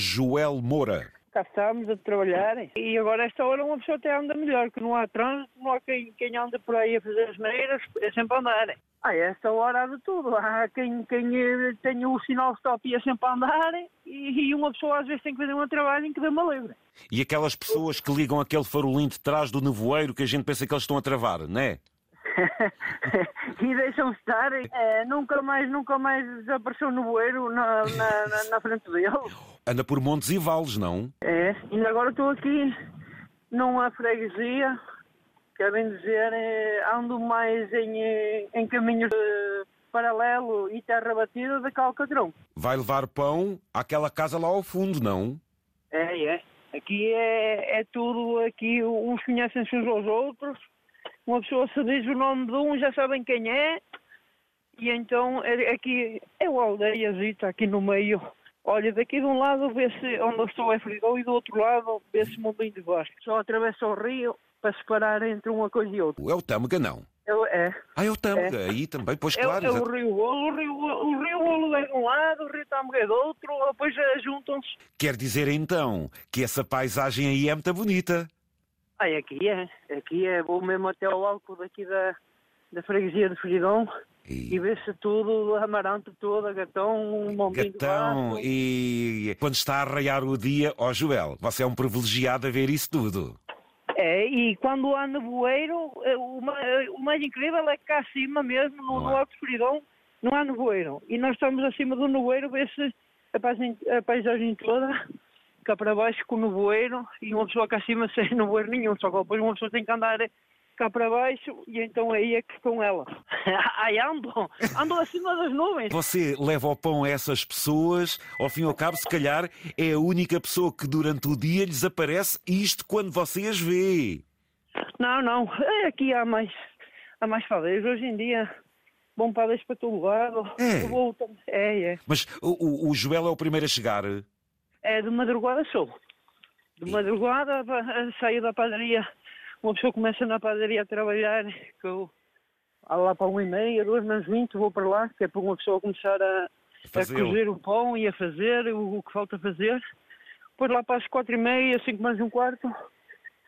Joel Moura. Cá estamos a trabalhar e agora esta hora uma pessoa até anda melhor, que não há trânsito, não há quem, quem anda por aí a fazer as maneiras, é sempre a andar. Ah, esta hora há de tudo. Há quem, quem eh, tem o sinal stop e é sempre a andar e, e uma pessoa às vezes tem que fazer um trabalho em que dê uma livre. E aquelas pessoas que ligam aquele farolim de trás do nevoeiro que a gente pensa que eles estão a travar, não é? e deixam estar. É, nunca mais, nunca mais desapareceu no bueiro na, na, na, frente dele. Anda por montes e vales, não? É, ainda agora estou aqui numa freguesia, quer bem dizer, é, ando mais em, eh, em caminhos paralelo e terra batida de Calcadrão. Vai levar pão àquela casa lá ao fundo, não? É, é. Aqui é, é tudo, aqui uns conhecem-se uns aos outros, uma pessoa se diz o nome de um, já sabem quem é, e então é, aqui é o aldeiazita aqui no meio. Olha, daqui de um lado vê-se onde eu estou é Frigão e do outro lado vê-se Mundinho de Baixo. Só atravessa o rio para separar entre uma coisa e outra. É o Tâmega, não? É. é. Ah, é o Tâmega, é. aí também, pois é, claro. É, o Rio Golo, o Rio, o Rio Golo é de um lado, o Rio Tâmega é do outro, depois juntam-se. Quer dizer então que essa paisagem aí é muito bonita? Ah, aqui é. Aqui é. Vou mesmo até ao alto daqui da, da freguesia de Fridão e, e vê-se tudo, Amarante toda, Gatão, um montinho Gatão, e quando está a raiar o dia, ó oh, Joel, você é um privilegiado a ver isso tudo. É, e quando há nevoeiro, o, o mais incrível é que cá acima mesmo, no, no Alto Fridão, não há nevoeiro. E nós estamos acima do nevoeiro, vê-se a paisagem, a paisagem toda cá para baixo com o nevoeiro e uma pessoa cá acima sem nevoeiro nenhum, só que depois uma pessoa tem que andar cá para baixo e então aí é que estão elas. Ai, andam, andam acima das nuvens. Você leva o pão a essas pessoas, ao fim e ao cabo, se calhar é a única pessoa que durante o dia lhes aparece isto quando você as vê. Não, não, é, aqui há mais, há mais fadeiros. Hoje em dia vão padeiros para todo lado. É. Vou... é, é. Mas o, o, o Joel é o primeiro a chegar? É de madrugada sou. De madrugada saio da padaria. Uma pessoa começa na padaria a trabalhar, que eu lá para uma e meia, duas menos vinte, vou para lá, que é para uma pessoa começar a, a cozer o pão e a fazer o, o que falta fazer. Depois lá para as quatro e meia, cinco mais um quarto,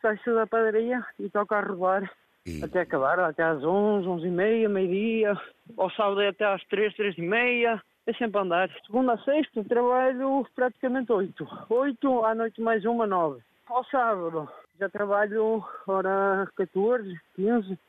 sai-se da padaria e toca a rolar. E... Até acabar, até às onze, onze e meia, meio-dia. Ao sábado é até às três, três e meia é sempre andar. Segunda a sexta trabalho praticamente oito. Oito à noite mais uma, nove. Ao sábado já trabalho hora 14, 15,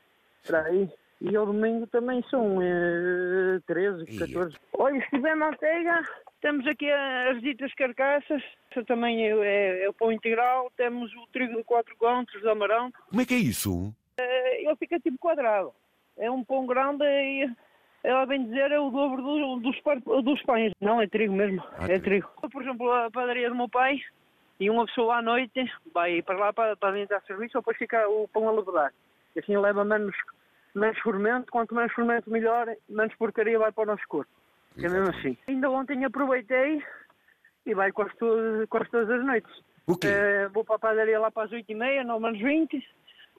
por aí. E ao domingo também são eh, 13, 14. Olha, se tiver manteiga, temos aqui as ditas carcaças, isso também é, é, é, o pão integral, temos o trigo de 4 contos de amaranto. Como é que é isso? Eh, ele fica tipo quadrado. É um pão grande e ela vem dizer é o dobro do, dos, dos pães. Não, é trigo mesmo, ah, é trigo. Por exemplo, a padaria do meu pai, e uma pessoa à noite vai para lá para, para do serviço, depois fica o pão a levedar. E assim leva menos, menos fermento, quanto menos fermento melhor, menos porcaria vai para o nosso corpo. É mesmo assim. Ainda ontem aproveitei e vai quase, todas, quase todas as noites. O quê? Uh, vou para a padaria lá para as 8h30, 9 menos 20,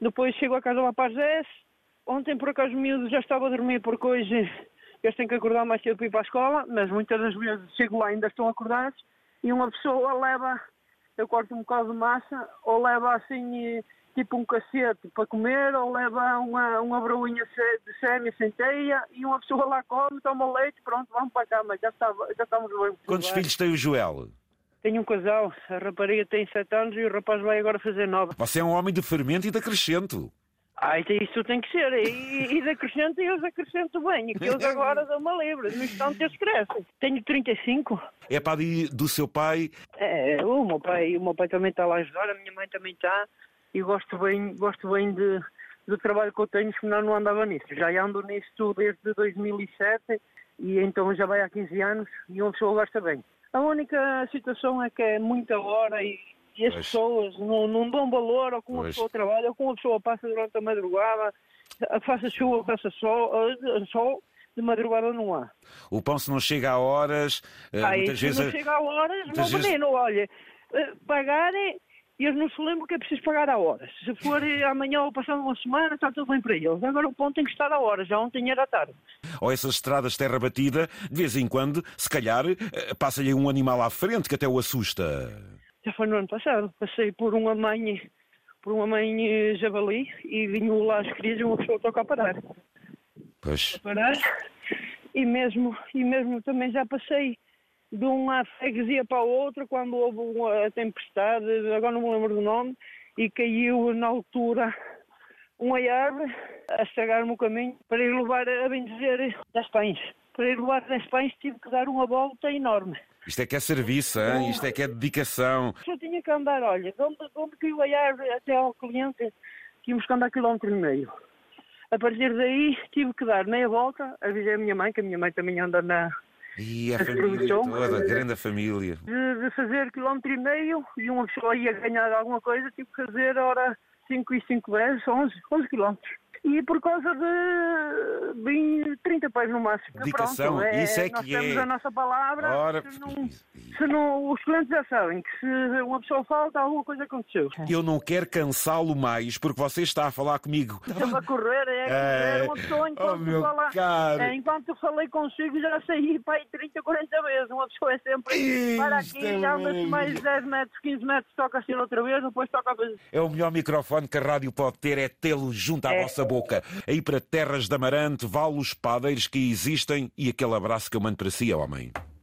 depois chego a casa lá para as 10 Ontem, por acaso, o miúdo já estava a dormir porque hoje eles têm que acordar mais cedo para ir para a escola, mas muitas das vezes chego lá e ainda estão acordados e uma pessoa leva, eu corto um bocado de massa, ou leva assim tipo um cacete para comer, ou leva uma, uma broinha de sem teia e uma pessoa lá come, toma leite, pronto, vamos para a cama, já, está, já estamos bem. Quantos filhos tem o Joel? Tenho um casal, a rapariga tem 7 anos e o rapaz vai agora fazer 9. Você é um homem de fermento e de acrescento. Ah, então isso tem que ser. E, e acrescento e eles acrescento bem. E que eles agora dão uma livre. No instante eles crescem. Tenho 35. É para do seu pai? É, o meu pai, o meu pai também está lá a ajudar, a minha mãe também está. E gosto bem, gosto bem de, do trabalho que eu tenho, senão não andava nisso. Já ando nisso desde 2007 e então já vai há 15 anos e uma pessoa gosta bem. A única situação é que é muita hora e e as pois. pessoas não, não dão valor que uma pois. pessoa trabalha, ou que uma pessoa passa durante a madrugada, faça chuva, faça sol, sol de madrugada não há. O pão se não chega a horas, ah, muitas vezes... não chega a horas, meu vezes... menino, olha, eh, pagarem eles não se lembram que é preciso pagar a horas. Se for amanhã ou passando uma semana, está tudo bem para eles. Agora o ponto tem que estar a horas, já ontem era tarde. Ou essas estradas de terra batida, de vez em quando, se calhar, eh, passa-lhe um animal à frente que até o assusta. Já foi no ano passado. Passei por uma mãe, por uma mãe eh, javali e vinham lá as crias e uma pessoa toca a parar. Pois. A parar. E mesmo, e mesmo também já passei de uma freguesia para a outra quando houve uma tempestade, agora não me lembro do nome, e caiu na altura uma árvore a estragar-me o caminho para ir levar, a bem dizer, 10 pães. Para ir levar 10 pães tive que dar uma volta enorme. Isto é que é serviço, hein? isto é que é dedicação. Só tinha que andar, olha, de onde, de onde caiu a árvore até ao cliente, tínhamos que andar quilómetro e meio. A partir daí tive que dar meia volta, avisei a minha mãe, que a minha mãe também anda na, E a família toda, a grande família. de, de fazer quilómetro e meio e uma pessoa ia ganhar alguma coisa, tive que fazer, ora, 5 e 5 vezes, 11, 11 quilómetros. E por causa de bem 30 pais no máximo. Dedicação, Pronto, isso é nós que temos é. a nossa palavra, Ora, se não, se não, os clientes já sabem que se uma pessoa falta, alguma coisa aconteceu. eu não quero cansá-lo mais porque você está a falar comigo. Estava a correr, é, É. era uma pessoa enquanto, Oh, meu fala, caro. é, enquanto falei consigo já saí para aí 30, 40 vezes. Uma pessoa é sempre para Isto aqui, é anda-se mais 10 metros, 15 metros, toca assim outra vez, depois toca a vez. É o melhor microfone que a rádio pode ter, é tê-lo junto à É. vossa boca. Aí para terras de Amarante, vale os padeiros que existem e aquele abraço que eu mando para si, homem.